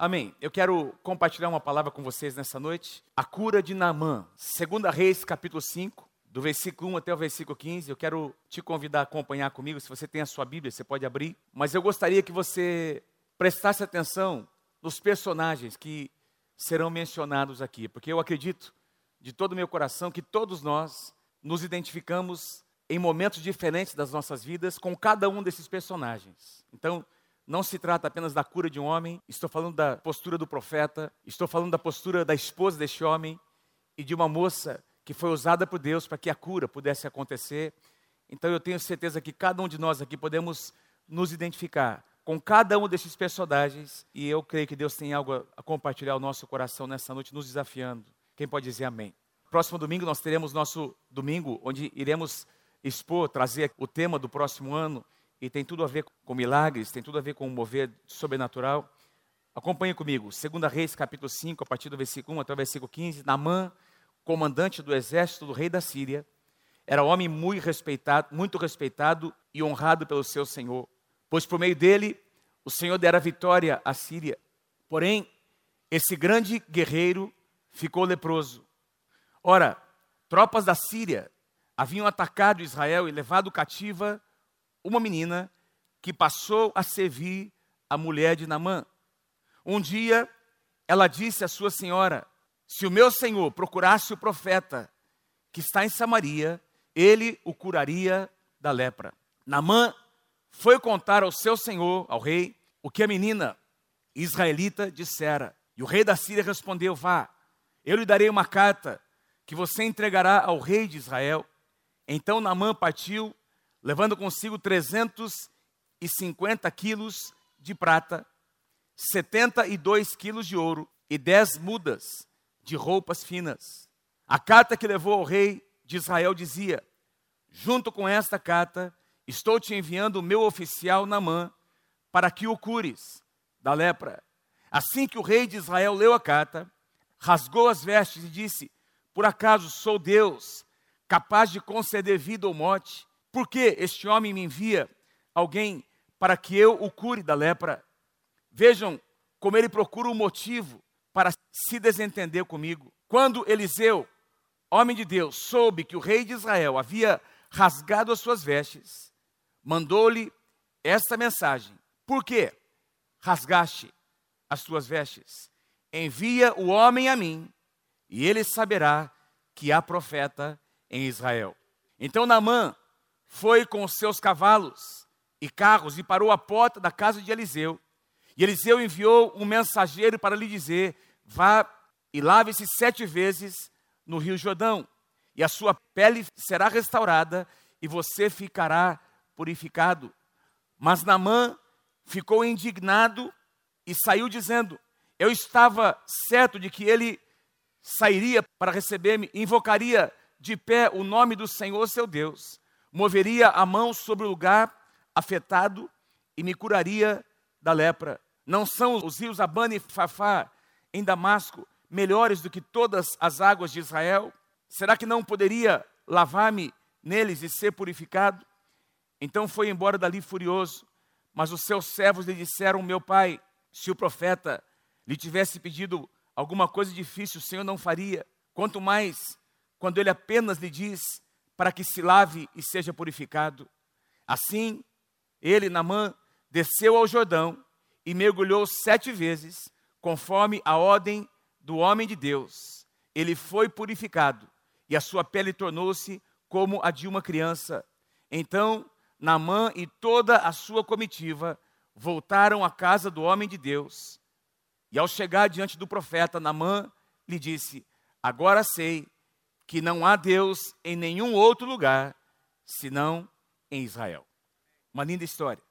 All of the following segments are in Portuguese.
Amém. Eu quero compartilhar uma palavra com vocês nessa noite. A cura de Naamã. Segunda Reis, capítulo 5, do versículo 1 até o versículo 15. Eu quero te convidar a acompanhar comigo. Se você tem a sua Bíblia, você pode abrir. Mas eu gostaria que você prestasse atenção nos personagens que serão mencionados aqui, porque eu acredito de todo o meu coração que todos nós nos identificamos em momentos diferentes das nossas vidas com cada um desses personagens. Então, não se trata apenas da cura de um homem, estou falando da postura do profeta, estou falando da postura da esposa deste homem e de uma moça que foi usada por Deus para que a cura pudesse acontecer. Então eu tenho certeza que cada um de nós aqui podemos nos identificar com cada um desses personagens e eu creio que Deus tem algo a compartilhar ao nosso coração nessa noite, nos desafiando. Quem pode dizer amém? Próximo domingo nós teremos nosso domingo onde iremos expor, trazer o tema do próximo ano e tem tudo a ver com milagres, tem tudo a ver com o mover sobrenatural. Acompanhe comigo, 2 Reis, capítulo 5, a partir do versículo 1 até o versículo 15. Namã, comandante do exército do rei da Síria, era homem muito respeitado, muito respeitado e honrado pelo seu senhor, pois por meio dele o Senhor dera vitória à Síria. Porém, esse grande guerreiro ficou leproso. Ora, tropas da Síria haviam atacado Israel e levado cativa uma menina que passou a servir a mulher de Namã. Um dia, ela disse à sua senhora: Se o meu senhor procurasse o profeta que está em Samaria, ele o curaria da lepra. Namã foi contar ao seu senhor, ao rei, o que a menina israelita dissera. E o rei da Síria respondeu: Vá, eu lhe darei uma carta que você entregará ao rei de Israel. Então Namã partiu levando consigo 350 quilos de prata, 72 quilos de ouro e 10 mudas de roupas finas. A carta que levou ao rei de Israel dizia: Junto com esta carta, estou te enviando o meu oficial Namã para que o cures da lepra. Assim que o rei de Israel leu a carta, rasgou as vestes e disse: Por acaso sou Deus, capaz de conceder vida ou morte? Por que este homem me envia alguém para que eu o cure da lepra? Vejam como ele procura um motivo para se desentender comigo. Quando Eliseu, homem de Deus, soube que o rei de Israel havia rasgado as suas vestes, mandou-lhe esta mensagem: Por que rasgaste as tuas vestes? Envia o homem a mim, e ele saberá que há profeta em Israel. Então Naamã foi com seus cavalos e carros e parou à porta da casa de Eliseu. E Eliseu enviou um mensageiro para lhe dizer: Vá e lave-se sete vezes no rio Jordão, e a sua pele será restaurada e você ficará purificado. Mas Naamã ficou indignado e saiu dizendo: Eu estava certo de que ele sairia para receber-me, invocaria de pé o nome do Senhor seu Deus moveria a mão sobre o lugar afetado e me curaria da lepra. Não são os rios Abana e Fafá em Damasco melhores do que todas as águas de Israel? Será que não poderia lavar-me neles e ser purificado? Então foi embora dali furioso. Mas os seus servos lhe disseram: Meu pai, se o profeta lhe tivesse pedido alguma coisa difícil, o Senhor não faria. Quanto mais quando ele apenas lhe diz: para que se lave e seja purificado. Assim, ele, Namã, desceu ao Jordão e mergulhou sete vezes, conforme a ordem do homem de Deus. Ele foi purificado e a sua pele tornou-se como a de uma criança. Então, Namã e toda a sua comitiva voltaram à casa do homem de Deus. E ao chegar diante do profeta, Namã lhe disse: Agora sei que não há Deus em nenhum outro lugar senão em Israel. Uma linda história.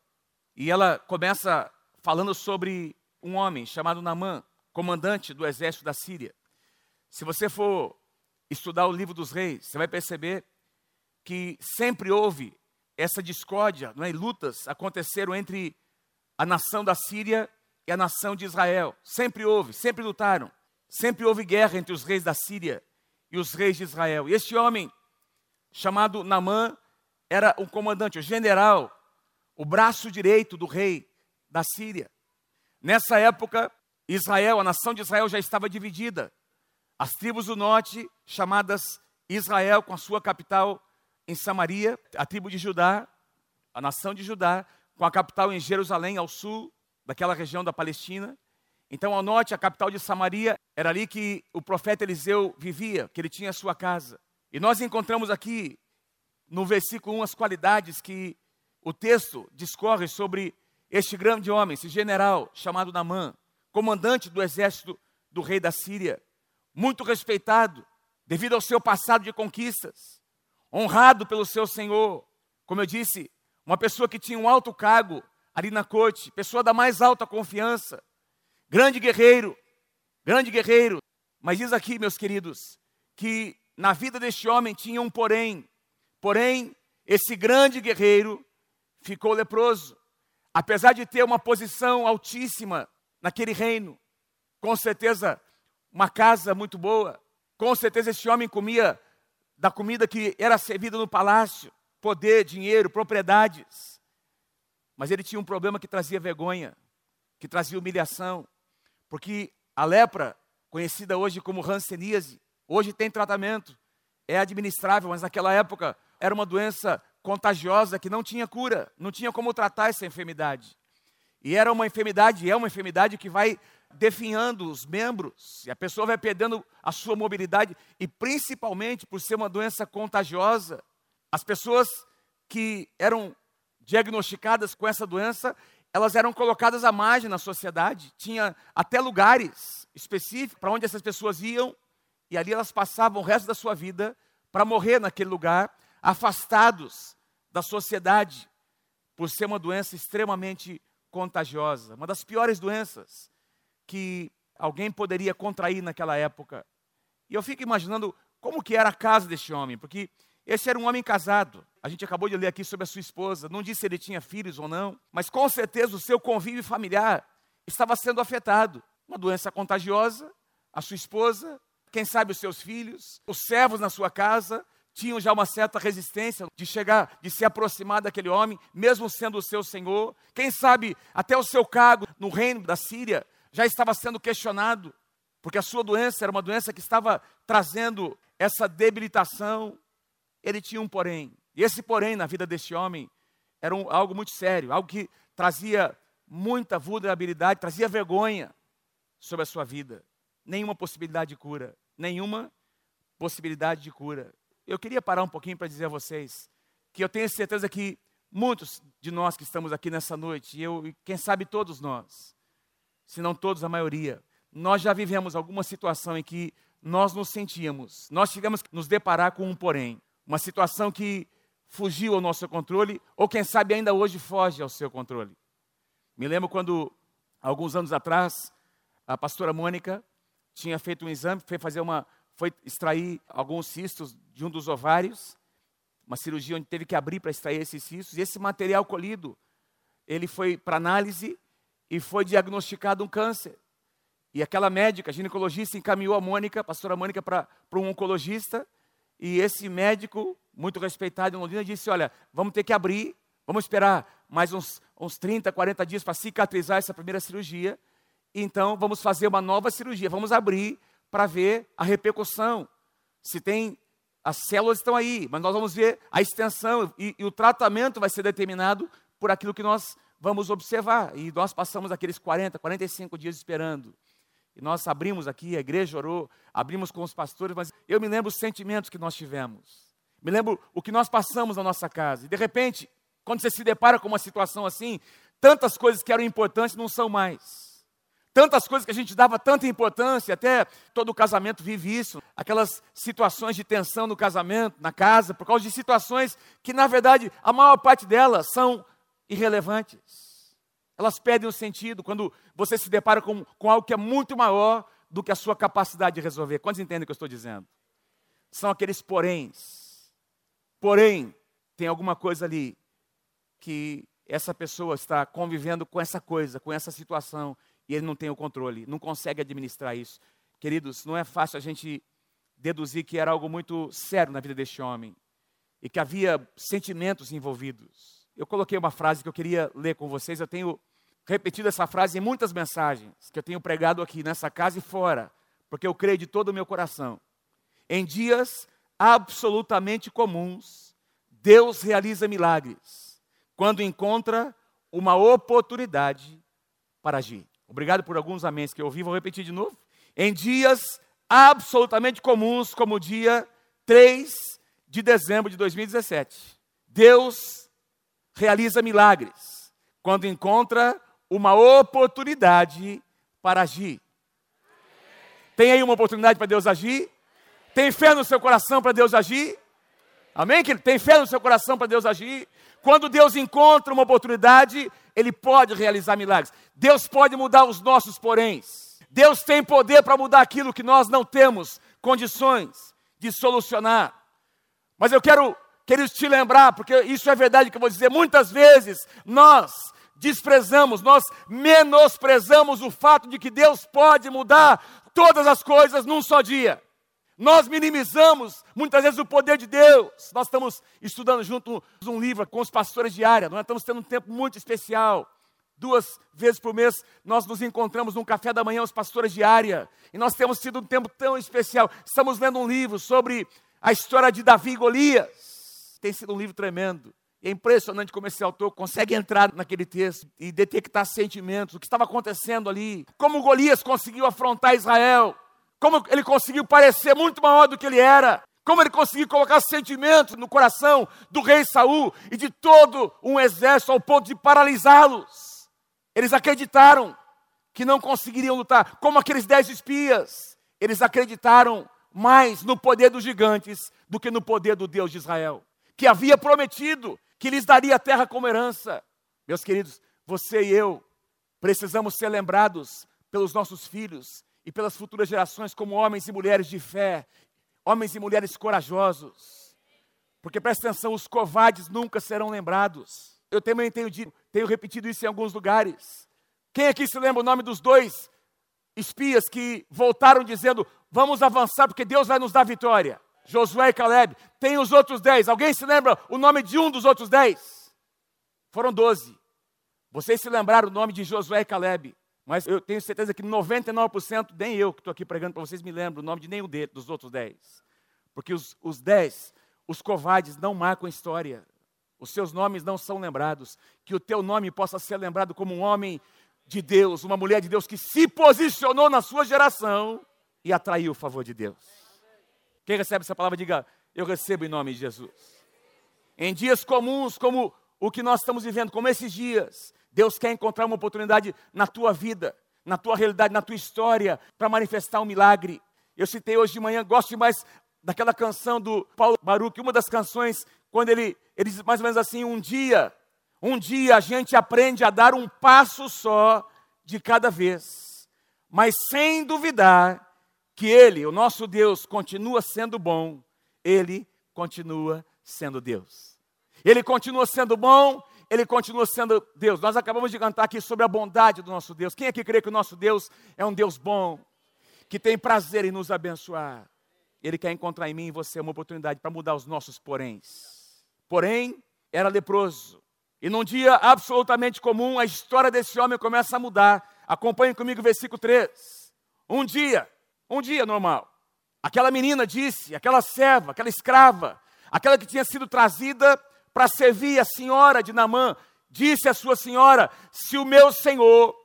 E ela começa falando sobre um homem chamado Namã, comandante do exército da Síria. Se você for estudar o livro dos reis, você vai perceber que sempre houve essa discórdia, não é? lutas aconteceram entre a nação da Síria e a nação de Israel. Sempre houve, sempre lutaram. Sempre houve guerra entre os reis da Síria e os reis de Israel. E este homem, chamado Namã, era o comandante, o general, o braço direito do rei da Síria. Nessa época, Israel, a nação de Israel já estava dividida. As tribos do norte, chamadas Israel, com a sua capital em Samaria, a tribo de Judá, a nação de Judá, com a capital em Jerusalém, ao sul daquela região da Palestina. Então, ao norte, a capital de Samaria, era ali que o profeta Eliseu vivia, que ele tinha a sua casa. E nós encontramos aqui, no versículo 1, as qualidades que o texto discorre sobre este grande homem, esse general chamado Namã, comandante do exército do rei da Síria, muito respeitado devido ao seu passado de conquistas, honrado pelo seu senhor, como eu disse, uma pessoa que tinha um alto cargo ali na corte, pessoa da mais alta confiança, grande guerreiro, grande guerreiro. Mas diz aqui, meus queridos, que na vida deste homem tinha um porém. Porém, esse grande guerreiro ficou leproso. Apesar de ter uma posição altíssima naquele reino, com certeza uma casa muito boa, com certeza esse homem comia da comida que era servida no palácio, poder, dinheiro, propriedades. Mas ele tinha um problema que trazia vergonha, que trazia humilhação, porque a lepra, conhecida hoje como hanseníase, hoje tem tratamento, é administrável, mas naquela época era uma doença contagiosa que não tinha cura, não tinha como tratar essa enfermidade. E era uma enfermidade, é uma enfermidade que vai definhando os membros, e a pessoa vai perdendo a sua mobilidade, e principalmente por ser uma doença contagiosa, as pessoas que eram diagnosticadas com essa doença, elas eram colocadas à margem na sociedade. Tinha até lugares específicos para onde essas pessoas iam, e ali elas passavam o resto da sua vida para morrer naquele lugar, afastados da sociedade, por ser uma doença extremamente contagiosa, uma das piores doenças que alguém poderia contrair naquela época. E eu fico imaginando como que era a casa deste homem, porque esse era um homem casado. A gente acabou de ler aqui sobre a sua esposa. Não disse se ele tinha filhos ou não, mas com certeza o seu convívio familiar estava sendo afetado. Uma doença contagiosa, a sua esposa, quem sabe os seus filhos, os servos na sua casa tinham já uma certa resistência de chegar, de se aproximar daquele homem, mesmo sendo o seu senhor. Quem sabe até o seu cargo no reino da Síria já estava sendo questionado, porque a sua doença era uma doença que estava trazendo essa debilitação, ele tinha um porém. E esse porém na vida desse homem era um, algo muito sério, algo que trazia muita vulnerabilidade, trazia vergonha sobre a sua vida. Nenhuma possibilidade de cura, nenhuma possibilidade de cura. Eu queria parar um pouquinho para dizer a vocês que eu tenho certeza que muitos de nós que estamos aqui nessa noite, e eu, quem sabe todos nós, se não todos, a maioria, nós já vivemos alguma situação em que nós nos sentíamos, nós tivemos que nos deparar com um porém uma situação que fugiu ao nosso controle, ou quem sabe ainda hoje foge ao seu controle. Me lembro quando, alguns anos atrás, a pastora Mônica tinha feito um exame, foi fazer uma, foi extrair alguns cistos de um dos ovários, uma cirurgia onde teve que abrir para extrair esses cistos, e esse material colhido, ele foi para análise e foi diagnosticado um câncer. E aquela médica, ginecologista, encaminhou a Mônica, a pastora Mônica, para um oncologista, e esse médico, muito respeitado em Londrina, disse: Olha, vamos ter que abrir, vamos esperar mais uns, uns 30, 40 dias para cicatrizar essa primeira cirurgia. Então, vamos fazer uma nova cirurgia, vamos abrir para ver a repercussão. Se tem. As células estão aí, mas nós vamos ver a extensão e, e o tratamento vai ser determinado por aquilo que nós vamos observar. E nós passamos aqueles 40, 45 dias esperando. E nós abrimos aqui, a igreja orou, abrimos com os pastores, mas eu me lembro os sentimentos que nós tivemos. Me lembro o que nós passamos na nossa casa. E de repente, quando você se depara com uma situação assim, tantas coisas que eram importantes não são mais. Tantas coisas que a gente dava tanta importância, até todo casamento vive isso, aquelas situações de tensão no casamento, na casa, por causa de situações que, na verdade, a maior parte delas são irrelevantes. Elas perdem o sentido quando você se depara com, com algo que é muito maior do que a sua capacidade de resolver. Quantos entendem o que eu estou dizendo? São aqueles poréns. Porém, tem alguma coisa ali que essa pessoa está convivendo com essa coisa, com essa situação, e ele não tem o controle, não consegue administrar isso. Queridos, não é fácil a gente deduzir que era algo muito sério na vida deste homem e que havia sentimentos envolvidos. Eu coloquei uma frase que eu queria ler com vocês, eu tenho repetido essa frase em muitas mensagens que eu tenho pregado aqui nessa casa e fora, porque eu creio de todo o meu coração. Em dias absolutamente comuns, Deus realiza milagres quando encontra uma oportunidade para agir. Obrigado por alguns améns que eu ouvi, vou repetir de novo. Em dias absolutamente comuns, como o dia 3 de dezembro de 2017, Deus realiza milagres quando encontra uma oportunidade para agir. Tem aí uma oportunidade para Deus agir? Tem fé no seu coração para Deus agir? Amém? Que tem fé no seu coração para Deus agir? Quando Deus encontra uma oportunidade, Ele pode realizar milagres. Deus pode mudar os nossos poréns. Deus tem poder para mudar aquilo que nós não temos condições de solucionar. Mas eu quero, queridos, te lembrar, porque isso é verdade que eu vou dizer, muitas vezes nós desprezamos, nós menosprezamos o fato de que Deus pode mudar todas as coisas num só dia. Nós minimizamos muitas vezes o poder de Deus. Nós estamos estudando junto um livro com os pastores de área, nós estamos tendo um tempo muito especial. Duas vezes por mês nós nos encontramos num café da manhã, os pastores de área, e nós temos tido um tempo tão especial. Estamos lendo um livro sobre a história de Davi e Golias. Tem sido um livro tremendo. É impressionante como esse autor consegue entrar naquele texto e detectar sentimentos, o que estava acontecendo ali, como Golias conseguiu afrontar Israel, como ele conseguiu parecer muito maior do que ele era, como ele conseguiu colocar sentimentos no coração do rei Saul e de todo um exército ao ponto de paralisá-los. Eles acreditaram que não conseguiriam lutar, como aqueles dez espias. Eles acreditaram mais no poder dos gigantes do que no poder do Deus de Israel, que havia prometido que lhes daria a terra como herança. Meus queridos, você e eu precisamos ser lembrados pelos nossos filhos e pelas futuras gerações como homens e mulheres de fé, homens e mulheres corajosos. Porque presta atenção, os covardes nunca serão lembrados. Eu também tenho, dito, tenho repetido isso em alguns lugares. Quem aqui se lembra o nome dos dois espias que voltaram dizendo: Vamos avançar porque Deus vai nos dar vitória? Josué e Caleb. Tem os outros dez. Alguém se lembra o nome de um dos outros dez? Foram doze. Vocês se lembraram o nome de Josué e Caleb. Mas eu tenho certeza que 99%, nem eu que estou aqui pregando para vocês, me lembro o nome de nenhum deles, dos outros dez. Porque os, os dez, os covardes, não marcam história. Os seus nomes não são lembrados. Que o teu nome possa ser lembrado como um homem de Deus, uma mulher de Deus que se posicionou na sua geração e atraiu o favor de Deus. Quem recebe essa palavra, diga: Eu recebo em nome de Jesus. Em dias comuns, como o que nós estamos vivendo, como esses dias, Deus quer encontrar uma oportunidade na tua vida, na tua realidade, na tua história, para manifestar um milagre. Eu citei hoje de manhã, gosto demais daquela canção do Paulo Baruch, uma das canções, quando ele, ele diz mais ou menos assim: Um dia, um dia a gente aprende a dar um passo só de cada vez, mas sem duvidar que Ele, o nosso Deus, continua sendo bom, Ele continua sendo Deus. Ele continua sendo bom, Ele continua sendo Deus. Nós acabamos de cantar aqui sobre a bondade do nosso Deus. Quem é que crê que o nosso Deus é um Deus bom, que tem prazer em nos abençoar? Ele quer encontrar em mim e você uma oportunidade para mudar os nossos poréns. Porém, era leproso. E num dia absolutamente comum, a história desse homem começa a mudar. Acompanhe comigo o versículo 3. Um dia, um dia normal. Aquela menina disse, aquela serva, aquela escrava, aquela que tinha sido trazida para servir a senhora de Namã, disse à sua senhora: se o meu senhor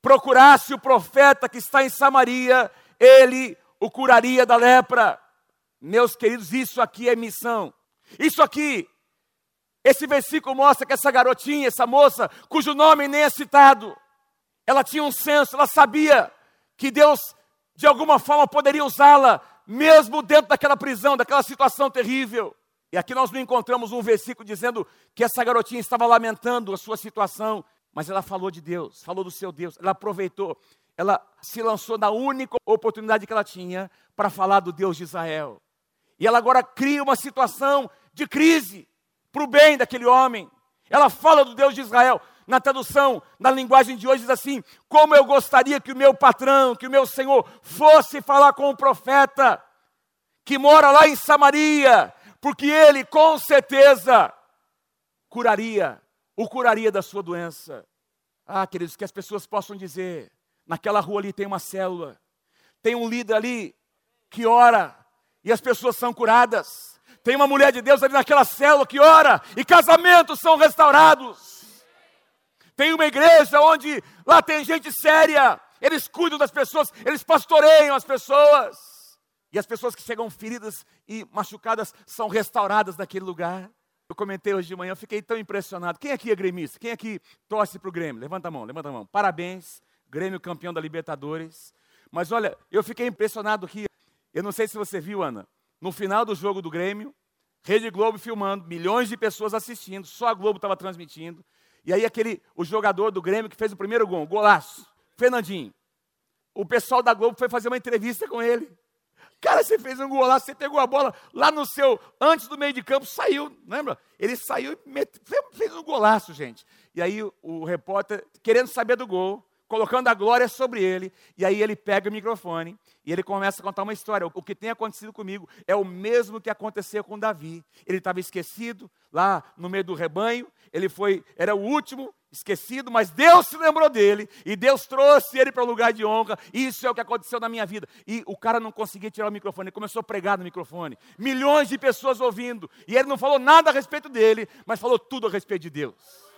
procurasse o profeta que está em Samaria, ele o curaria da lepra. Meus queridos, isso aqui é missão. Isso aqui, esse versículo mostra que essa garotinha, essa moça, cujo nome nem é citado, ela tinha um senso, ela sabia que Deus de alguma forma poderia usá-la, mesmo dentro daquela prisão, daquela situação terrível. E aqui nós não encontramos um versículo dizendo que essa garotinha estava lamentando a sua situação, mas ela falou de Deus, falou do seu Deus, ela aproveitou, ela se lançou na única oportunidade que ela tinha para falar do Deus de Israel. E ela agora cria uma situação de crise para o bem daquele homem. Ela fala do Deus de Israel na tradução, na linguagem de hoje, diz assim: Como eu gostaria que o meu patrão, que o meu senhor, fosse falar com o profeta que mora lá em Samaria, porque ele com certeza curaria, o curaria da sua doença. Ah, queridos, que as pessoas possam dizer: naquela rua ali tem uma célula, tem um líder ali que ora e as pessoas são curadas. Tem uma mulher de Deus ali naquela célula que ora e casamentos são restaurados. Tem uma igreja onde lá tem gente séria, eles cuidam das pessoas, eles pastoreiam as pessoas. E as pessoas que chegam feridas e machucadas são restauradas naquele lugar. Eu comentei hoje de manhã, eu fiquei tão impressionado. Quem aqui é gremista? Quem aqui torce para o Grêmio? Levanta a mão, levanta a mão. Parabéns, Grêmio campeão da Libertadores. Mas olha, eu fiquei impressionado aqui. Eu não sei se você viu, Ana. No final do jogo do Grêmio, Rede Globo filmando, milhões de pessoas assistindo, só a Globo estava transmitindo. E aí aquele, o jogador do Grêmio que fez o primeiro gol, golaço, Fernandinho. O pessoal da Globo foi fazer uma entrevista com ele. Cara, você fez um gol lá, você pegou a bola lá no seu, antes do meio de campo, saiu, lembra? Ele saiu e fez um golaço, gente. E aí o repórter, querendo saber do gol, colocando a glória sobre ele, e aí ele pega o microfone e ele começa a contar uma história. O que tem acontecido comigo é o mesmo que aconteceu com Davi. Ele estava esquecido lá no meio do rebanho, ele foi, era o último, esquecido, mas Deus se lembrou dele e Deus trouxe ele para o lugar de honra. Isso é o que aconteceu na minha vida. E o cara não conseguia tirar o microfone, ele começou a pregar no microfone. Milhões de pessoas ouvindo. E ele não falou nada a respeito dele, mas falou tudo a respeito de Deus.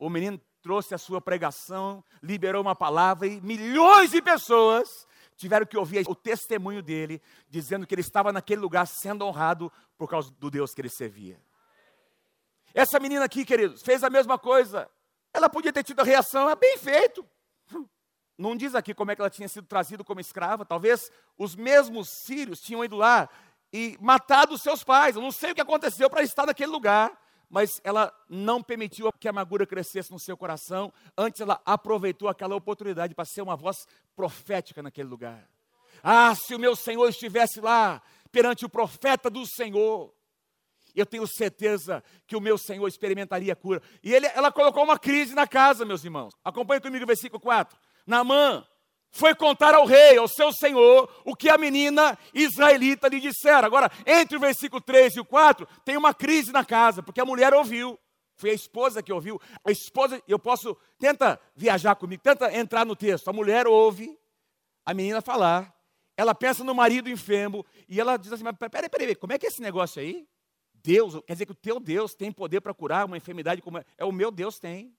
O menino trouxe a sua pregação, liberou uma palavra e milhões de pessoas tiveram que ouvir o testemunho dele, dizendo que ele estava naquele lugar sendo honrado por causa do Deus que ele servia. Essa menina aqui, queridos, fez a mesma coisa. Ela podia ter tido a reação, é bem feito. Não diz aqui como é que ela tinha sido trazida como escrava. Talvez os mesmos sírios tinham ido lá e matado seus pais. Eu não sei o que aconteceu para estar naquele lugar, mas ela não permitiu que a amargura crescesse no seu coração. Antes, ela aproveitou aquela oportunidade para ser uma voz profética naquele lugar. Ah, se o meu Senhor estivesse lá perante o profeta do Senhor, eu tenho certeza que o meu Senhor experimentaria a cura. E ele, ela colocou uma crise na casa, meus irmãos. Acompanhe comigo o versículo 4. Naamã foi contar ao rei, ao seu senhor, o que a menina israelita lhe dissera. Agora, entre o versículo 3 e o 4, tem uma crise na casa, porque a mulher ouviu. Foi a esposa que ouviu. A esposa, eu posso, tenta viajar comigo, tenta entrar no texto. A mulher ouve a menina falar, ela pensa no marido enfermo, e ela diz assim: Mas peraí, peraí, como é que é esse negócio aí? Deus, quer dizer que o teu Deus tem poder para curar uma enfermidade como é, é o meu Deus tem.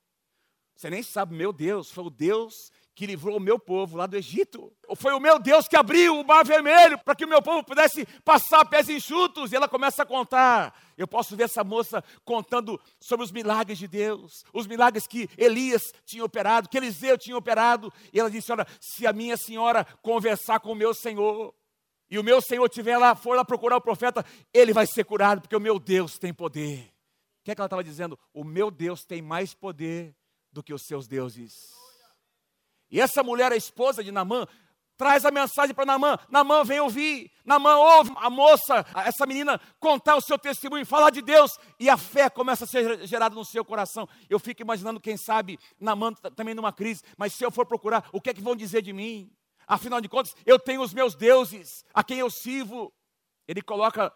Você nem sabe, meu Deus, foi o Deus que livrou o meu povo lá do Egito. Foi o meu Deus que abriu o mar vermelho para que o meu povo pudesse passar pés enxutos. E ela começa a contar. Eu posso ver essa moça contando sobre os milagres de Deus, os milagres que Elias tinha operado, que Eliseu tinha operado. E ela disse: Olha, se a minha senhora conversar com o meu Senhor, e o meu Senhor estiver lá, for lá procurar o profeta, ele vai ser curado, porque o meu Deus tem poder. O que é que ela estava dizendo? O meu Deus tem mais poder do que os seus deuses. E essa mulher, a esposa de Namã, traz a mensagem para Namã. Namã vem ouvir. Namã ouve a moça, essa menina, contar o seu testemunho, falar de Deus. E a fé começa a ser gerada no seu coração. Eu fico imaginando, quem sabe, Namã também numa crise. Mas se eu for procurar, o que é que vão dizer de mim? Afinal de contas, eu tenho os meus deuses, a quem eu sirvo. Ele coloca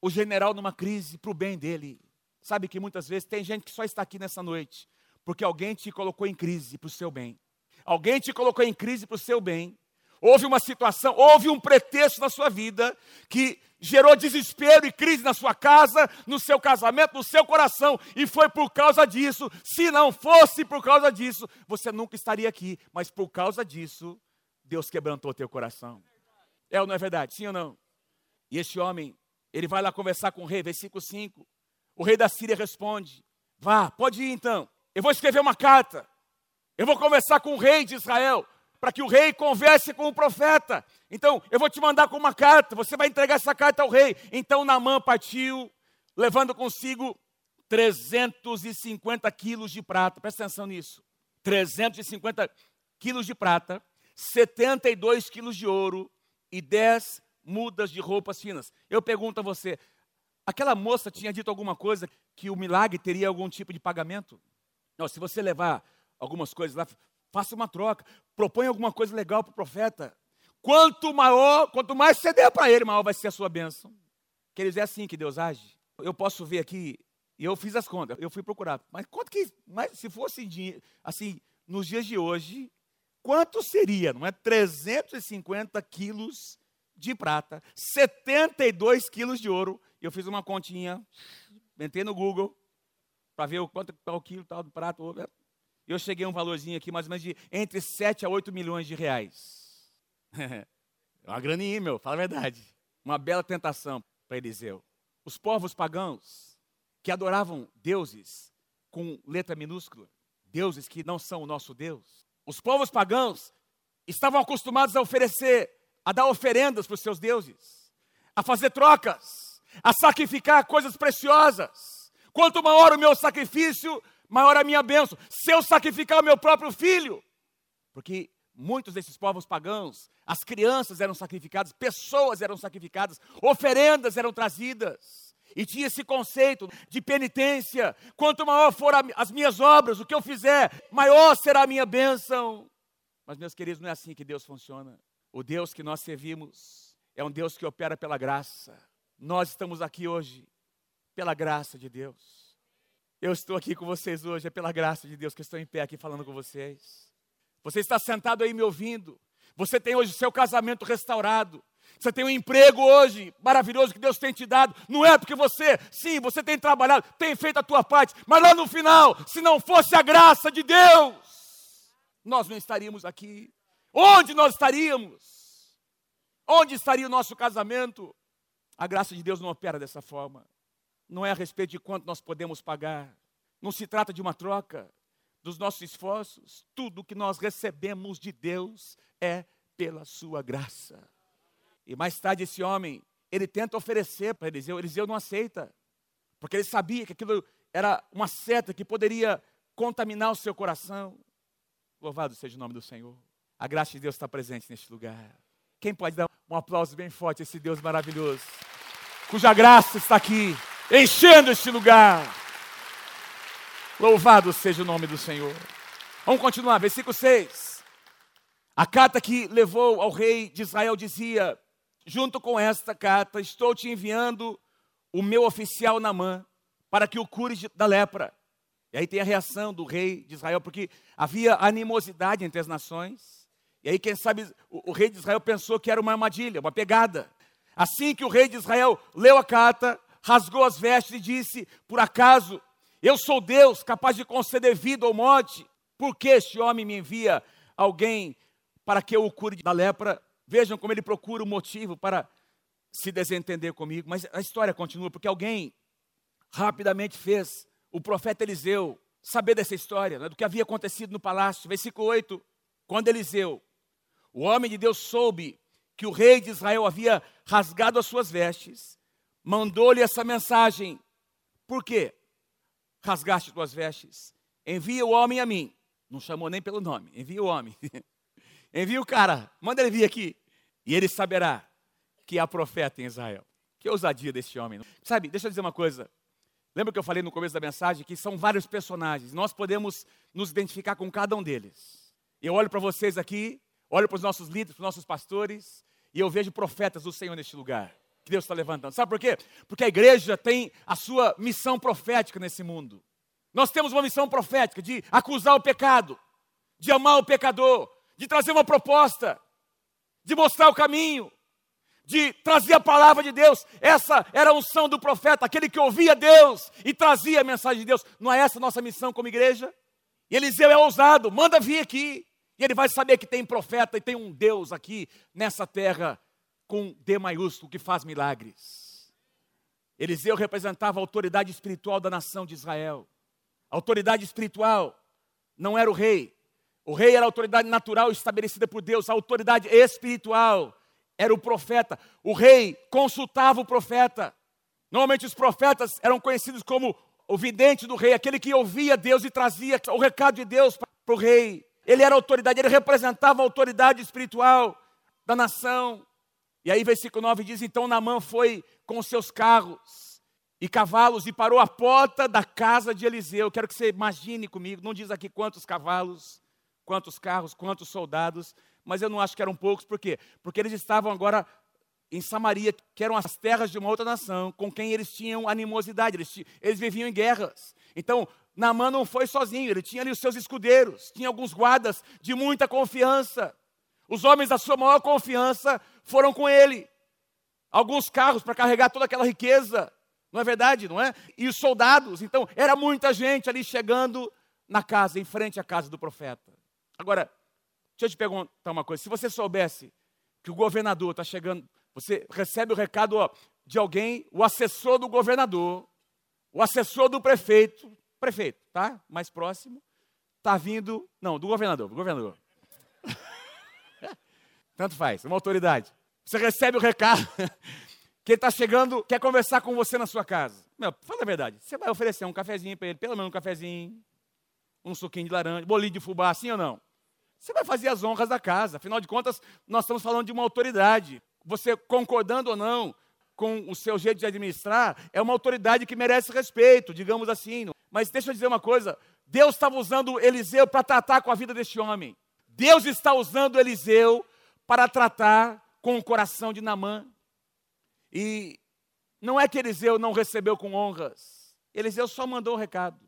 o general numa crise para o bem dele. Sabe que muitas vezes tem gente que só está aqui nessa noite porque alguém te colocou em crise para o seu bem. Alguém te colocou em crise para o seu bem. Houve uma situação, houve um pretexto na sua vida que gerou desespero e crise na sua casa, no seu casamento, no seu coração, e foi por causa disso. Se não fosse por causa disso, você nunca estaria aqui, mas por causa disso, Deus quebrantou teu coração. É ou não é verdade? Sim ou não? E este homem, ele vai lá conversar com o rei, versículo 5. O rei da Síria responde: Vá, pode ir então. Eu vou escrever uma carta. Eu vou conversar com o rei de Israel, para que o rei converse com o profeta. Então, eu vou te mandar com uma carta, você vai entregar essa carta ao rei. Então, Naamã partiu, levando consigo 350 quilos de prata. Presta atenção nisso. 350 quilos de prata, 72 quilos de ouro e 10 mudas de roupas finas. Eu pergunto a você, aquela moça tinha dito alguma coisa que o milagre teria algum tipo de pagamento? Não, se você levar algumas coisas lá, faça uma troca, propõe alguma coisa legal para o profeta. Quanto maior, quanto mais você der para ele, maior vai ser a sua bênção. Queridos, é assim que Deus age. Eu posso ver aqui E eu fiz as contas, eu fui procurar. Mas quanto que, mas se fosse assim, nos dias de hoje, quanto seria? Não é 350 quilos de prata, 72 quilos de ouro. Eu fiz uma continha, entrei no Google para ver o quanto é o quilo tal do prata. Eu cheguei a um valorzinho aqui, mais ou menos de entre 7 a 8 milhões de reais. é uma graninha, meu, fala a verdade. Uma bela tentação para Eliseu. Os povos pagãos que adoravam deuses com letra minúscula, deuses que não são o nosso Deus. Os povos pagãos estavam acostumados a oferecer, a dar oferendas para os seus deuses, a fazer trocas, a sacrificar coisas preciosas. Quanto maior o meu sacrifício, maior a minha bênção. Se eu sacrificar o meu próprio filho, porque muitos desses povos pagãos, as crianças eram sacrificadas, pessoas eram sacrificadas, oferendas eram trazidas. E tinha esse conceito de penitência: quanto maior for as minhas obras, o que eu fizer, maior será a minha bênção. Mas, meus queridos, não é assim que Deus funciona. O Deus que nós servimos é um Deus que opera pela graça. Nós estamos aqui hoje pela graça de Deus. Eu estou aqui com vocês hoje, é pela graça de Deus que estou em pé aqui falando com vocês. Você está sentado aí me ouvindo. Você tem hoje seu casamento restaurado. Você tem um emprego hoje maravilhoso que Deus tem te dado. Não é porque você, sim, você tem trabalhado, tem feito a tua parte, mas lá no final, se não fosse a graça de Deus, nós não estaríamos aqui. Onde nós estaríamos? Onde estaria o nosso casamento? A graça de Deus não opera dessa forma. Não é a respeito de quanto nós podemos pagar. Não se trata de uma troca dos nossos esforços. Tudo que nós recebemos de Deus é pela sua graça. E mais tarde esse homem, ele tenta oferecer para Eliseu, Eliseu não aceita, porque ele sabia que aquilo era uma seta que poderia contaminar o seu coração. Louvado seja o nome do Senhor. A graça de Deus está presente neste lugar. Quem pode dar um aplauso bem forte a esse Deus maravilhoso, cuja graça está aqui, enchendo este lugar. Louvado seja o nome do Senhor. Vamos continuar, versículo 6. A carta que levou ao rei de Israel dizia: junto com esta carta, estou te enviando o meu oficial Namã para que o cure da lepra. E aí tem a reação do rei de Israel, porque havia animosidade entre as nações. E aí, quem sabe, o, o rei de Israel pensou que era uma armadilha, uma pegada. Assim que o rei de Israel leu a carta, rasgou as vestes e disse: Por acaso eu sou Deus capaz de conceder vida ou morte? Por que este homem me envia alguém para que eu o cure da lepra? Vejam como ele procura um motivo para se desentender comigo. Mas a história continua, porque alguém rapidamente fez o profeta Eliseu saber dessa história, né, do que havia acontecido no palácio. Versículo 8: Quando Eliseu, o homem de Deus, soube que o rei de Israel havia rasgado as suas vestes, mandou-lhe essa mensagem: Por quê? Rasgaste tuas vestes? Envia o homem a mim. Não chamou nem pelo nome, envia o homem. Envia o cara, manda ele vir aqui. E ele saberá que há profeta em Israel. Que ousadia desse homem. Sabe, deixa eu dizer uma coisa. Lembra que eu falei no começo da mensagem que são vários personagens. Nós podemos nos identificar com cada um deles. Eu olho para vocês aqui, olho para os nossos líderes, para os nossos pastores, e eu vejo profetas do Senhor neste lugar. Que Deus está levantando. Sabe por quê? Porque a igreja tem a sua missão profética nesse mundo. Nós temos uma missão profética de acusar o pecado, de amar o pecador, de trazer uma proposta, de mostrar o caminho, de trazer a palavra de Deus. Essa era a unção do profeta, aquele que ouvia Deus e trazia a mensagem de Deus. Não é essa a nossa missão como igreja? E Eliseu é ousado, manda vir aqui. E ele vai saber que tem profeta e tem um Deus aqui nessa terra com D maiúsculo que faz milagres. Eliseu representava a autoridade espiritual da nação de Israel. A autoridade espiritual não era o rei, o rei era a autoridade natural estabelecida por Deus, a autoridade espiritual era o profeta. O rei consultava o profeta. Normalmente os profetas eram conhecidos como o vidente do rei, aquele que ouvia Deus e trazia o recado de Deus para o rei. Ele era autoridade, ele representava a autoridade espiritual da nação. E aí, versículo 9 diz: Então Namã foi com seus carros e cavalos e parou à porta da casa de Eliseu. Quero que você imagine comigo, não diz aqui quantos cavalos, quantos carros, quantos soldados, mas eu não acho que eram poucos, por quê? Porque eles estavam agora em Samaria, que eram as terras de uma outra nação, com quem eles tinham animosidade, eles, eles viviam em guerras. Então, Naamã não foi sozinho, ele tinha ali os seus escudeiros, tinha alguns guardas de muita confiança. Os homens da sua maior confiança foram com ele. Alguns carros para carregar toda aquela riqueza, não é verdade, não é? E os soldados, então, era muita gente ali chegando na casa, em frente à casa do profeta. Agora, deixa eu te perguntar uma coisa: se você soubesse que o governador está chegando, você recebe o recado ó, de alguém, o assessor do governador, o assessor do prefeito, prefeito, tá? Mais próximo, está vindo, não, do governador, do governador. Tanto faz, uma autoridade. Você recebe o recado que ele está chegando, quer conversar com você na sua casa. Meu, fala a verdade. Você vai oferecer um cafezinho para ele, pelo menos um cafezinho, um suquinho de laranja, bolinho de fubá, sim ou não? Você vai fazer as honras da casa. Afinal de contas, nós estamos falando de uma autoridade. Você concordando ou não com o seu jeito de administrar, é uma autoridade que merece respeito, digamos assim. Mas deixa eu dizer uma coisa: Deus estava usando Eliseu para tratar com a vida deste homem. Deus está usando Eliseu para tratar com o coração de Namã. E não é que Eliseu não recebeu com honras. Eliseu só mandou o recado.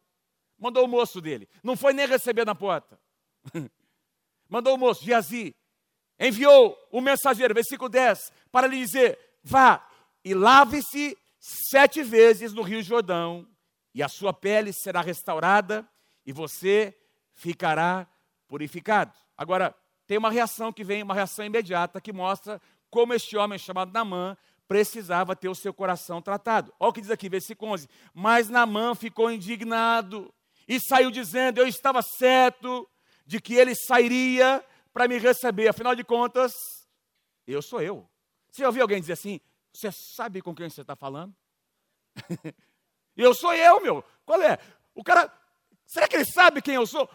Mandou o moço dele. Não foi nem receber na porta. mandou o moço, Geazi. Enviou o mensageiro, versículo 10, para lhe dizer: vá e lave-se sete vezes no Rio Jordão, e a sua pele será restaurada, e você ficará purificado. Agora, tem uma reação que vem, uma reação imediata, que mostra como este homem chamado Namã precisava ter o seu coração tratado. Olha o que diz aqui, versículo 11. Mas Namã ficou indignado e saiu dizendo: Eu estava certo de que ele sairia para me receber. Afinal de contas, eu sou eu. Você ouviu alguém dizer assim? Você sabe com quem você está falando? eu sou eu, meu. Qual é? O cara. Será que ele sabe quem eu sou?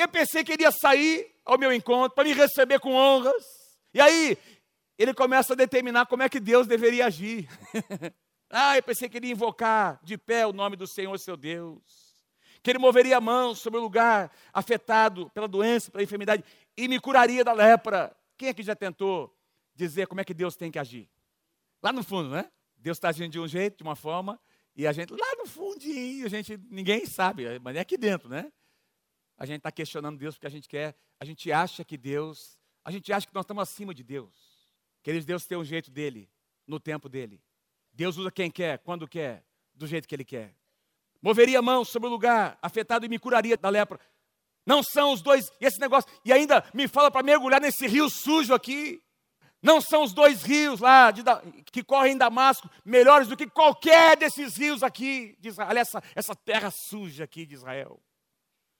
Eu pensei que ele ia sair ao meu encontro para me receber com honras. E aí, ele começa a determinar como é que Deus deveria agir. ah, eu pensei que ele ia invocar de pé o nome do Senhor seu Deus. Que ele moveria a mão sobre o lugar afetado pela doença, pela enfermidade, e me curaria da lepra. Quem aqui já tentou dizer como é que Deus tem que agir? Lá no fundo, né? Deus está agindo de um jeito, de uma forma, e a gente, lá no fundinho, a gente, ninguém sabe, mas é aqui dentro, né? A gente está questionando Deus porque a gente quer, a gente acha que Deus, a gente acha que nós estamos acima de Deus. Queridos, Deus tem um jeito dele, no tempo dele. Deus usa quem quer, quando quer, do jeito que ele quer. Moveria a mão sobre o lugar afetado e me curaria da lepra. Não são os dois, e esse negócio, e ainda me fala para mergulhar nesse rio sujo aqui. Não são os dois rios lá de, que correm em Damasco melhores do que qualquer desses rios aqui de Israel. Essa, essa terra suja aqui de Israel.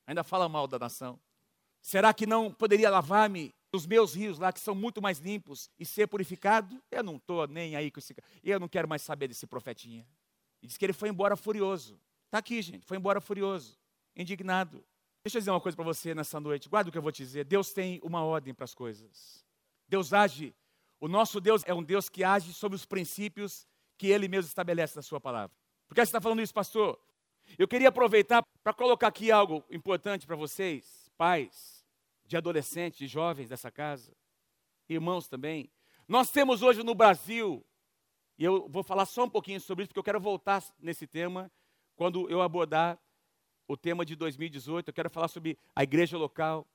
Ainda fala mal da nação. Será que não poderia lavar-me os meus rios lá, que são muito mais limpos, e ser purificado, eu não estou nem aí com esse Eu não quero mais saber desse profetinha. E diz que ele foi embora furioso. Está aqui, gente, foi embora furioso, indignado. Deixa eu dizer uma coisa para você nessa noite, guarda o que eu vou te dizer. Deus tem uma ordem para as coisas. Deus age, o nosso Deus é um Deus que age sobre os princípios que Ele mesmo estabelece na Sua palavra. Por que você está falando isso, pastor? Eu queria aproveitar para colocar aqui algo importante para vocês, pais de adolescentes, de jovens dessa casa, irmãos também. Nós temos hoje no Brasil, e eu vou falar só um pouquinho sobre isso, porque eu quero voltar nesse tema quando eu abordar o tema de 2018. Eu quero falar sobre a igreja local,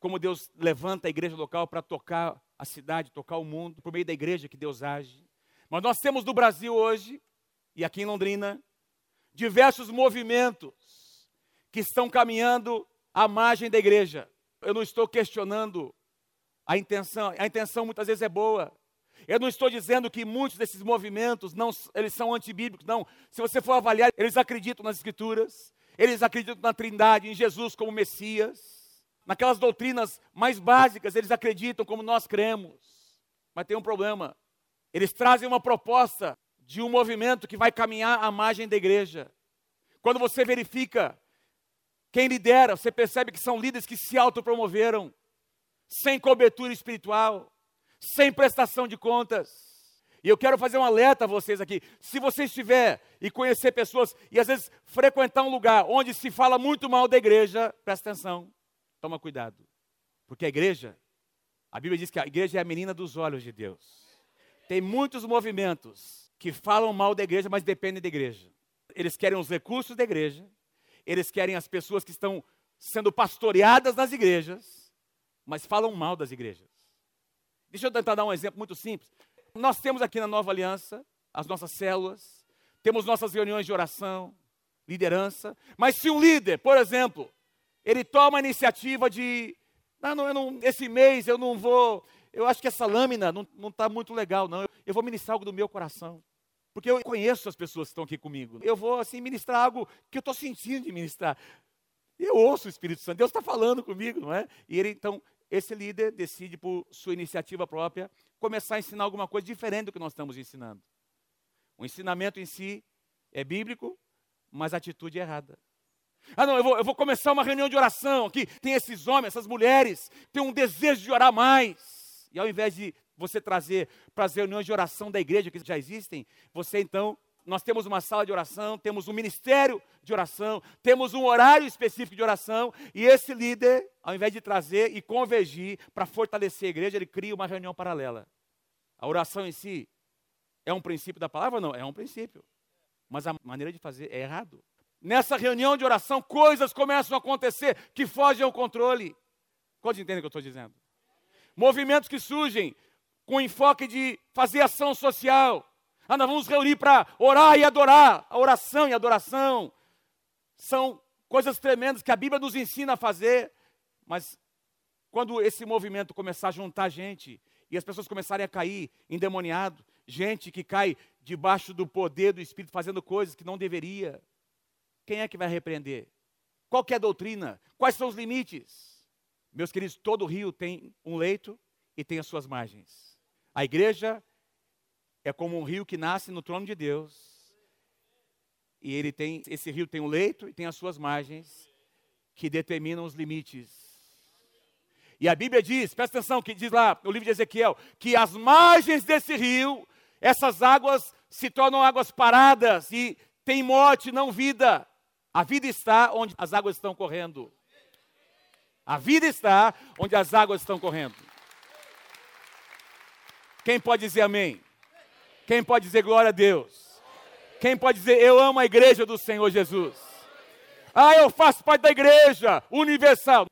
como Deus levanta a igreja local para tocar a cidade, tocar o mundo, por meio da igreja que Deus age. Mas nós temos no Brasil hoje, e aqui em Londrina, diversos movimentos que estão caminhando à margem da igreja eu não estou questionando a intenção, a intenção muitas vezes é boa. Eu não estou dizendo que muitos desses movimentos não, eles são antibíblicos, não. Se você for avaliar, eles acreditam nas escrituras, eles acreditam na Trindade, em Jesus como Messias, naquelas doutrinas mais básicas, eles acreditam como nós cremos. Mas tem um problema. Eles trazem uma proposta de um movimento que vai caminhar à margem da igreja. Quando você verifica quem lidera, você percebe que são líderes que se autopromoveram, sem cobertura espiritual, sem prestação de contas. E eu quero fazer um alerta a vocês aqui. Se você estiver e conhecer pessoas, e às vezes frequentar um lugar onde se fala muito mal da igreja, presta atenção, toma cuidado. Porque a igreja, a Bíblia diz que a igreja é a menina dos olhos de Deus. Tem muitos movimentos que falam mal da igreja, mas dependem da igreja. Eles querem os recursos da igreja, eles querem as pessoas que estão sendo pastoreadas nas igrejas, mas falam mal das igrejas. Deixa eu tentar dar um exemplo muito simples. Nós temos aqui na Nova Aliança as nossas células, temos nossas reuniões de oração, liderança, mas se um líder, por exemplo, ele toma a iniciativa de, não, não, não, esse mês eu não vou, eu acho que essa lâmina não está muito legal, não, eu vou ministrar algo do meu coração. Porque eu conheço as pessoas que estão aqui comigo. Eu vou assim ministrar algo que eu estou sentindo de ministrar. Eu ouço o Espírito Santo, Deus está falando comigo, não é? E ele, então, esse líder decide, por sua iniciativa própria, começar a ensinar alguma coisa diferente do que nós estamos ensinando. O ensinamento em si é bíblico, mas a atitude é errada. Ah, não, eu vou, eu vou começar uma reunião de oração aqui. Tem esses homens, essas mulheres, tem um desejo de orar mais. E ao invés de você trazer para as reuniões de oração da igreja que já existem, você então, nós temos uma sala de oração, temos um ministério de oração, temos um horário específico de oração, e esse líder, ao invés de trazer e convergir para fortalecer a igreja, ele cria uma reunião paralela. A oração em si é um princípio da palavra? Não, é um princípio. Mas a maneira de fazer é errado. Nessa reunião de oração, coisas começam a acontecer que fogem ao controle. Quantos entendem o que eu estou dizendo? Movimentos que surgem com enfoque de fazer ação social. Ah, nós vamos reunir para orar e adorar. A oração e a adoração são coisas tremendas que a Bíblia nos ensina a fazer, mas quando esse movimento começar a juntar gente e as pessoas começarem a cair endemoniado, gente que cai debaixo do poder do Espírito fazendo coisas que não deveria, quem é que vai repreender? Qual é a doutrina? Quais são os limites? Meus queridos, todo rio tem um leito e tem as suas margens. A igreja é como um rio que nasce no trono de Deus. E ele tem, esse rio tem um leito e tem as suas margens que determinam os limites. E a Bíblia diz, presta atenção, que diz lá no livro de Ezequiel, que as margens desse rio, essas águas se tornam águas paradas e tem morte, não vida. A vida está onde as águas estão correndo. A vida está onde as águas estão correndo. Quem pode dizer amém? Quem pode dizer glória a Deus? Quem pode dizer eu amo a igreja do Senhor Jesus? Ah, eu faço parte da igreja universal.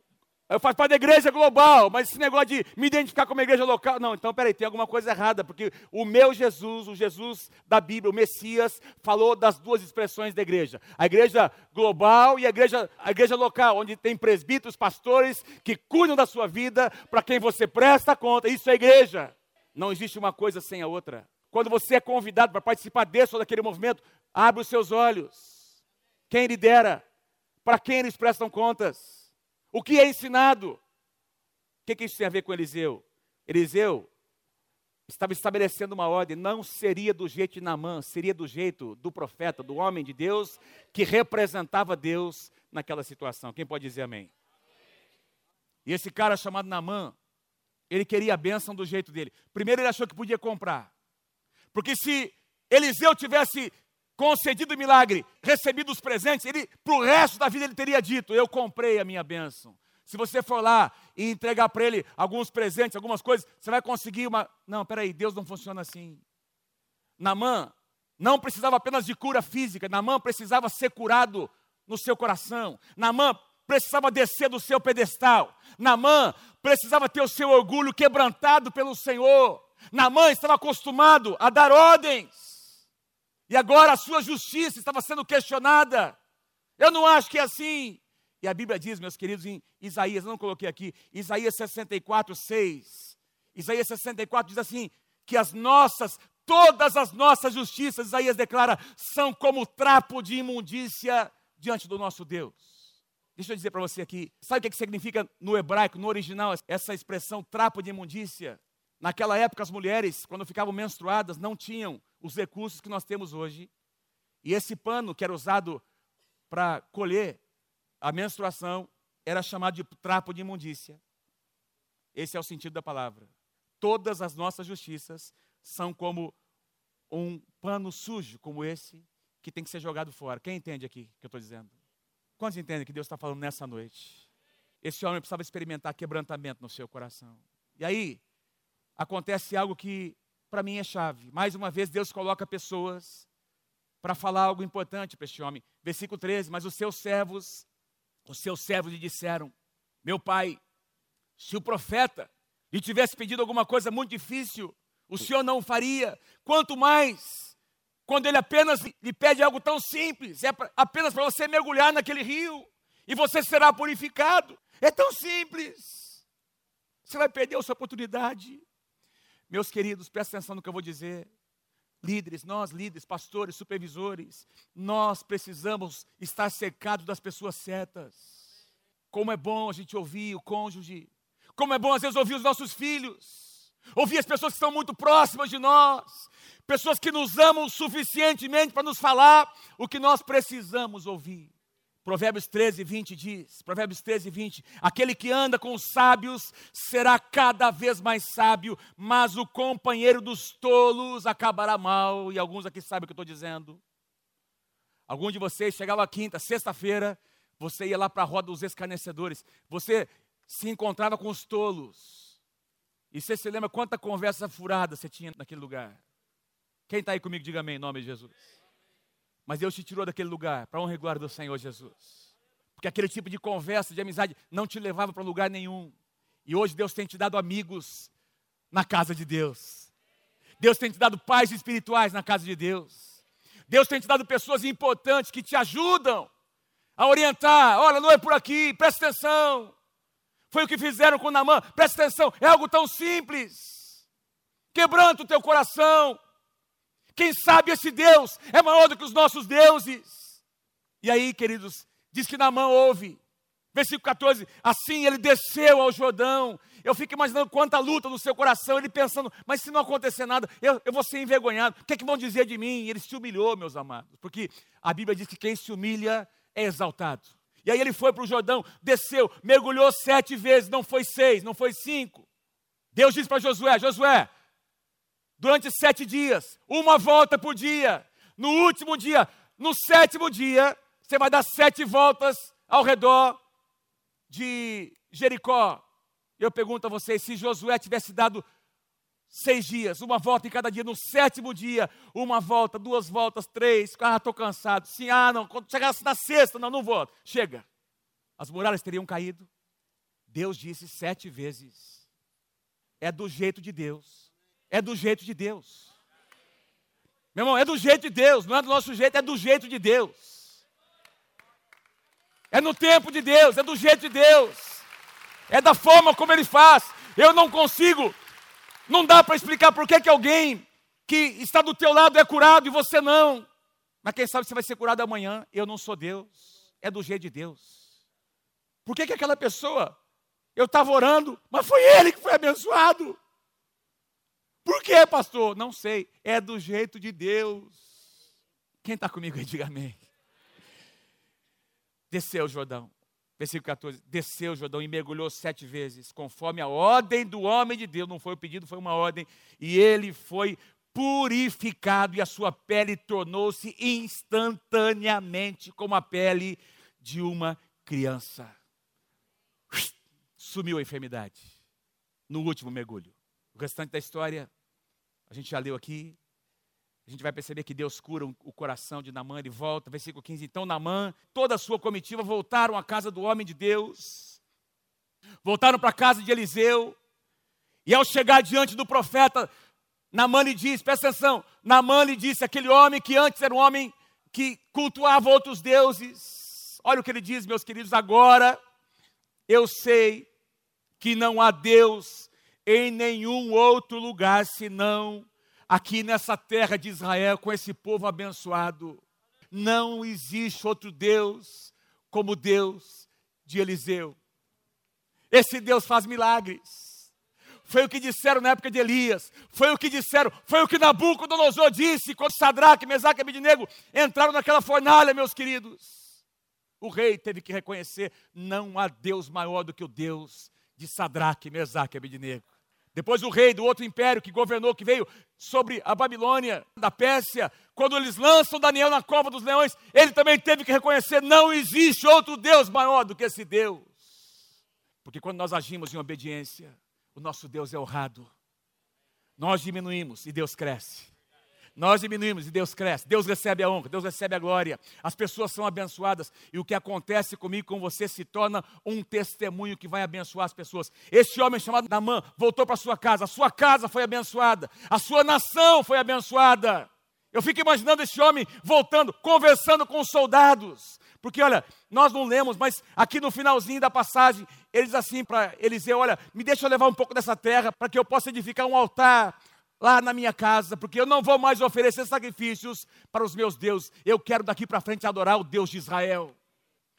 Eu faço parte da igreja global, mas esse negócio de me identificar como igreja local. Não, então peraí, tem alguma coisa errada, porque o meu Jesus, o Jesus da Bíblia, o Messias, falou das duas expressões da igreja: a igreja global e a igreja, a igreja local, onde tem presbíteros, pastores que cuidam da sua vida, para quem você presta conta. Isso é igreja. Não existe uma coisa sem a outra. Quando você é convidado para participar desse ou daquele movimento, abre os seus olhos. Quem lidera? Para quem eles prestam contas? O que é ensinado? O que, que isso tem a ver com Eliseu? Eliseu estava estabelecendo uma ordem, não seria do jeito de Namã, seria do jeito do profeta, do homem de Deus, que representava Deus naquela situação. Quem pode dizer amém? E esse cara chamado Namã, ele queria a bênção do jeito dele. Primeiro, ele achou que podia comprar. Porque se Eliseu tivesse concedido o milagre, recebido os presentes, ele, para o resto da vida, ele teria dito: Eu comprei a minha bênção. Se você for lá e entregar para ele alguns presentes, algumas coisas, você vai conseguir uma. Não, peraí, Deus não funciona assim. Namã não precisava apenas de cura física, Namã precisava ser curado no seu coração. Namã precisava descer do seu pedestal. Namã precisava ter o seu orgulho quebrantado pelo Senhor. Namã estava acostumado a dar ordens. E agora a sua justiça estava sendo questionada. Eu não acho que é assim. E a Bíblia diz, meus queridos, em Isaías, não coloquei aqui, Isaías 64, 6. Isaías 64 diz assim: que as nossas, todas as nossas justiças, Isaías declara, são como trapo de imundícia diante do nosso Deus. Deixa eu dizer para você aqui, sabe o que significa no hebraico, no original, essa expressão trapo de imundícia? Naquela época, as mulheres, quando ficavam menstruadas, não tinham os recursos que nós temos hoje. E esse pano que era usado para colher a menstruação era chamado de trapo de imundícia. Esse é o sentido da palavra. Todas as nossas justiças são como um pano sujo como esse que tem que ser jogado fora. Quem entende aqui o que eu estou dizendo? Quantos entendem que Deus está falando nessa noite? Esse homem precisava experimentar quebrantamento no seu coração. E aí, acontece algo que para mim é chave. Mais uma vez, Deus coloca pessoas para falar algo importante para este homem. Versículo 13: Mas os seus servos, os seus servos lhe disseram: Meu pai, se o profeta lhe tivesse pedido alguma coisa muito difícil, o senhor não o faria. Quanto mais quando ele apenas lhe pede algo tão simples, é apenas para você mergulhar naquele rio e você será purificado. É tão simples. Você vai perder a sua oportunidade. Meus queridos, presta atenção no que eu vou dizer. Líderes, nós líderes, pastores, supervisores, nós precisamos estar cercados das pessoas certas. Como é bom a gente ouvir o cônjuge, como é bom às vezes ouvir os nossos filhos, ouvir as pessoas que estão muito próximas de nós, pessoas que nos amam suficientemente para nos falar o que nós precisamos ouvir. Provérbios 13, 20 diz: Provérbios 13, 20: Aquele que anda com os sábios será cada vez mais sábio, mas o companheiro dos tolos acabará mal. E alguns aqui sabem o que eu estou dizendo. Algum de vocês chegava quinta, sexta-feira, você ia lá para a roda dos escarnecedores, você se encontrava com os tolos. E você se lembra quanta conversa furada você tinha naquele lugar? Quem está aí comigo, diga amém, em nome de Jesus. Mas Deus te tirou daquele lugar para honra e glória do Senhor Jesus. Porque aquele tipo de conversa, de amizade, não te levava para lugar nenhum. E hoje Deus tem te dado amigos na casa de Deus. Deus tem te dado pais espirituais na casa de Deus. Deus tem te dado pessoas importantes que te ajudam a orientar. Olha, não é por aqui, presta atenção. Foi o que fizeram com Namã, presta atenção, é algo tão simples. Quebranta o teu coração, quem sabe esse Deus é maior do que os nossos deuses. E aí, queridos, diz que Namã ouve. Versículo 14: Assim ele desceu ao Jordão. Eu fico imaginando quanta luta no seu coração, ele pensando, mas se não acontecer nada, eu, eu vou ser envergonhado. O que, é que vão dizer de mim? E ele se humilhou, meus amados, porque a Bíblia diz que quem se humilha é exaltado. E aí ele foi para o Jordão, desceu, mergulhou sete vezes, não foi seis, não foi cinco. Deus disse para Josué: Josué, durante sete dias, uma volta por dia. No último dia, no sétimo dia, você vai dar sete voltas ao redor de Jericó. Eu pergunto a vocês: se Josué tivesse dado seis dias, uma volta em cada dia, no sétimo dia, uma volta, duas voltas, três, ah, estou cansado. Sim, ah, não, quando chegasse na sexta, não, não volto. Chega. As muralhas teriam caído. Deus disse sete vezes. É do jeito de Deus é do jeito de Deus. Meu irmão, é do jeito de Deus, não é do nosso jeito, é do jeito de Deus. É no tempo de Deus, é do jeito de Deus. É da forma como Ele faz. Eu não consigo, não dá para explicar por que, que alguém que está do teu lado é curado e você não. Mas quem sabe você vai ser curado amanhã. Eu não sou Deus, é do jeito de Deus. Por que, que aquela pessoa, eu estava orando, mas foi ele que foi abençoado. Por que, pastor? Não sei. É do jeito de Deus. Quem está comigo aí, diga amém. Desceu o Jordão. Versículo 14. Desceu Jordão e mergulhou sete vezes, conforme a ordem do homem de Deus. Não foi o pedido, foi uma ordem. E ele foi purificado e a sua pele tornou-se instantaneamente como a pele de uma criança. Sumiu a enfermidade no último mergulho. O restante da história a gente já leu aqui. A gente vai perceber que Deus cura o coração de Namã, ele volta, versículo 15. Então Namã, toda a sua comitiva voltaram à casa do homem de Deus, voltaram para a casa de Eliseu, e ao chegar diante do profeta, Namã lhe disse, presta atenção, Namã lhe disse, aquele homem que antes era um homem que cultuava outros deuses, olha o que ele diz, meus queridos, agora eu sei que não há Deus em nenhum outro lugar senão aqui nessa terra de Israel, com esse povo abençoado. Não existe outro Deus como Deus de Eliseu. Esse Deus faz milagres. Foi o que disseram na época de Elias. Foi o que disseram, foi o que Nabucodonosor disse quando Sadraque, Mesaque e Abednego entraram naquela fornalha, meus queridos. O rei teve que reconhecer, não há Deus maior do que o Deus de Sadraque, Mesaque e Abednego. Depois o rei do outro império que governou, que veio sobre a Babilônia, da Pérsia, quando eles lançam Daniel na cova dos leões, ele também teve que reconhecer: não existe outro Deus maior do que esse Deus. Porque quando nós agimos em obediência, o nosso Deus é honrado. Nós diminuímos e Deus cresce. Nós diminuímos e Deus cresce. Deus recebe a honra, Deus recebe a glória. As pessoas são abençoadas e o que acontece comigo com você se torna um testemunho que vai abençoar as pessoas. Este homem chamado Namã voltou para sua casa, a sua casa foi abençoada, a sua nação foi abençoada. Eu fico imaginando esse homem voltando, conversando com os soldados. Porque olha, nós não lemos, mas aqui no finalzinho da passagem, eles assim para Eliseu, olha, me deixa levar um pouco dessa terra para que eu possa edificar um altar lá na minha casa, porque eu não vou mais oferecer sacrifícios para os meus deuses. Eu quero daqui para frente adorar o Deus de Israel.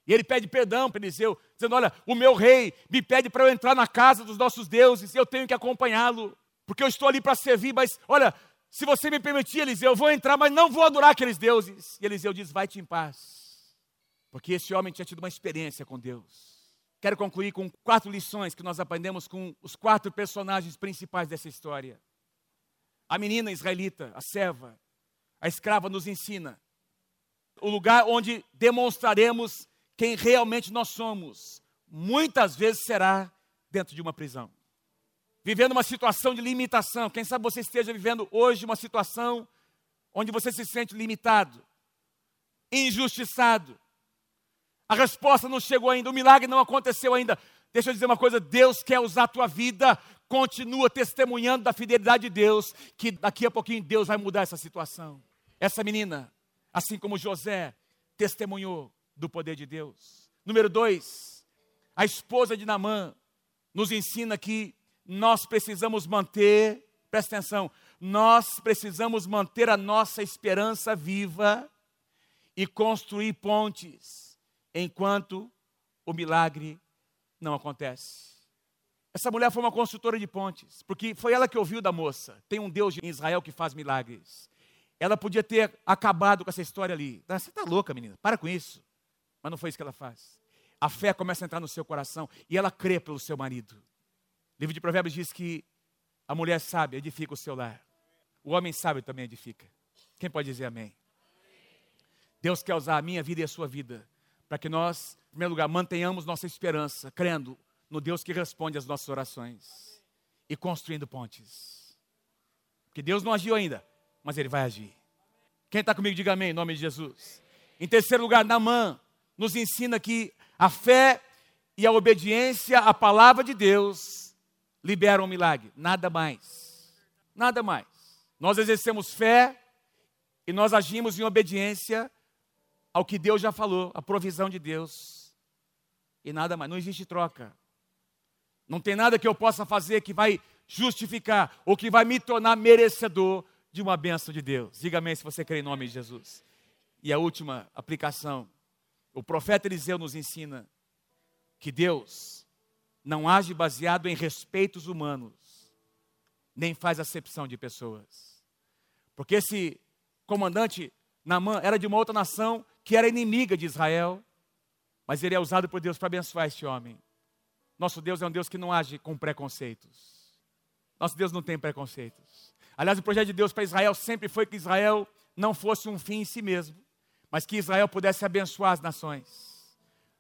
E ele pede perdão para Eliseu, dizendo: Olha, o meu rei me pede para eu entrar na casa dos nossos deuses, eu tenho que acompanhá-lo, porque eu estou ali para servir, mas olha, se você me permitir, Eliseu, eu vou entrar, mas não vou adorar aqueles deuses. E Eliseu diz: Vai-te em paz. Porque esse homem tinha tido uma experiência com Deus. Quero concluir com quatro lições que nós aprendemos com os quatro personagens principais dessa história. A menina israelita, a serva, a escrava nos ensina o lugar onde demonstraremos quem realmente nós somos. Muitas vezes será dentro de uma prisão vivendo uma situação de limitação. Quem sabe você esteja vivendo hoje uma situação onde você se sente limitado, injustiçado. A resposta não chegou ainda, o milagre não aconteceu ainda. Deixa eu dizer uma coisa: Deus quer usar a tua vida, continua testemunhando da fidelidade de Deus, que daqui a pouquinho Deus vai mudar essa situação. Essa menina, assim como José, testemunhou do poder de Deus. Número dois, a esposa de Namã nos ensina que nós precisamos manter, presta atenção, nós precisamos manter a nossa esperança viva e construir pontes enquanto o milagre não acontece. Essa mulher foi uma construtora de pontes, porque foi ela que ouviu da moça. Tem um Deus em Israel que faz milagres. Ela podia ter acabado com essa história ali. Você está louca, menina, para com isso. Mas não foi isso que ela faz. A fé começa a entrar no seu coração e ela crê pelo seu marido. O livro de Provérbios diz que a mulher sábia edifica o seu lar. O homem sábio também edifica. Quem pode dizer amém? Deus quer usar a minha vida e a sua vida para que nós, em primeiro lugar, mantenhamos nossa esperança, crendo no Deus que responde às nossas orações e construindo pontes. Porque Deus não agiu ainda, mas Ele vai agir. Quem está comigo, diga amém, em nome de Jesus. Em terceiro lugar, Namã nos ensina que a fé e a obediência à palavra de Deus libera um milagre. Nada mais. Nada mais. Nós exercemos fé e nós agimos em obediência ao que Deus já falou, a provisão de Deus. E nada mais. Não existe troca. Não tem nada que eu possa fazer que vai justificar ou que vai me tornar merecedor de uma benção de Deus. Diga amém se você crê em nome de Jesus. E a última aplicação. O profeta Eliseu nos ensina que Deus não age baseado em respeitos humanos, nem faz acepção de pessoas. Porque esse comandante Namã era de uma outra nação que era inimiga de Israel, mas ele é usado por Deus para abençoar este homem. Nosso Deus é um Deus que não age com preconceitos. Nosso Deus não tem preconceitos. Aliás, o projeto de Deus para Israel sempre foi que Israel não fosse um fim em si mesmo, mas que Israel pudesse abençoar as nações.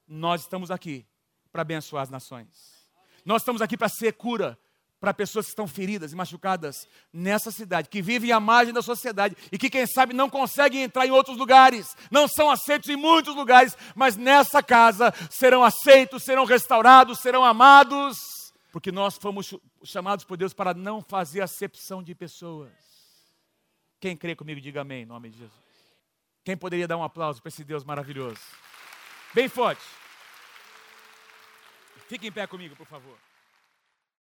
Nós estamos aqui para abençoar as nações. Nós estamos aqui para ser cura para pessoas que estão feridas e machucadas nessa cidade, que vivem à margem da sociedade e que, quem sabe, não conseguem entrar em outros lugares, não são aceitos em muitos lugares, mas nessa casa serão aceitos, serão restaurados, serão amados, porque nós fomos chamados por Deus para não fazer acepção de pessoas. Quem crê comigo, diga amém, em nome de Jesus. Quem poderia dar um aplauso para esse Deus maravilhoso? Bem forte. Fique em pé comigo, por favor.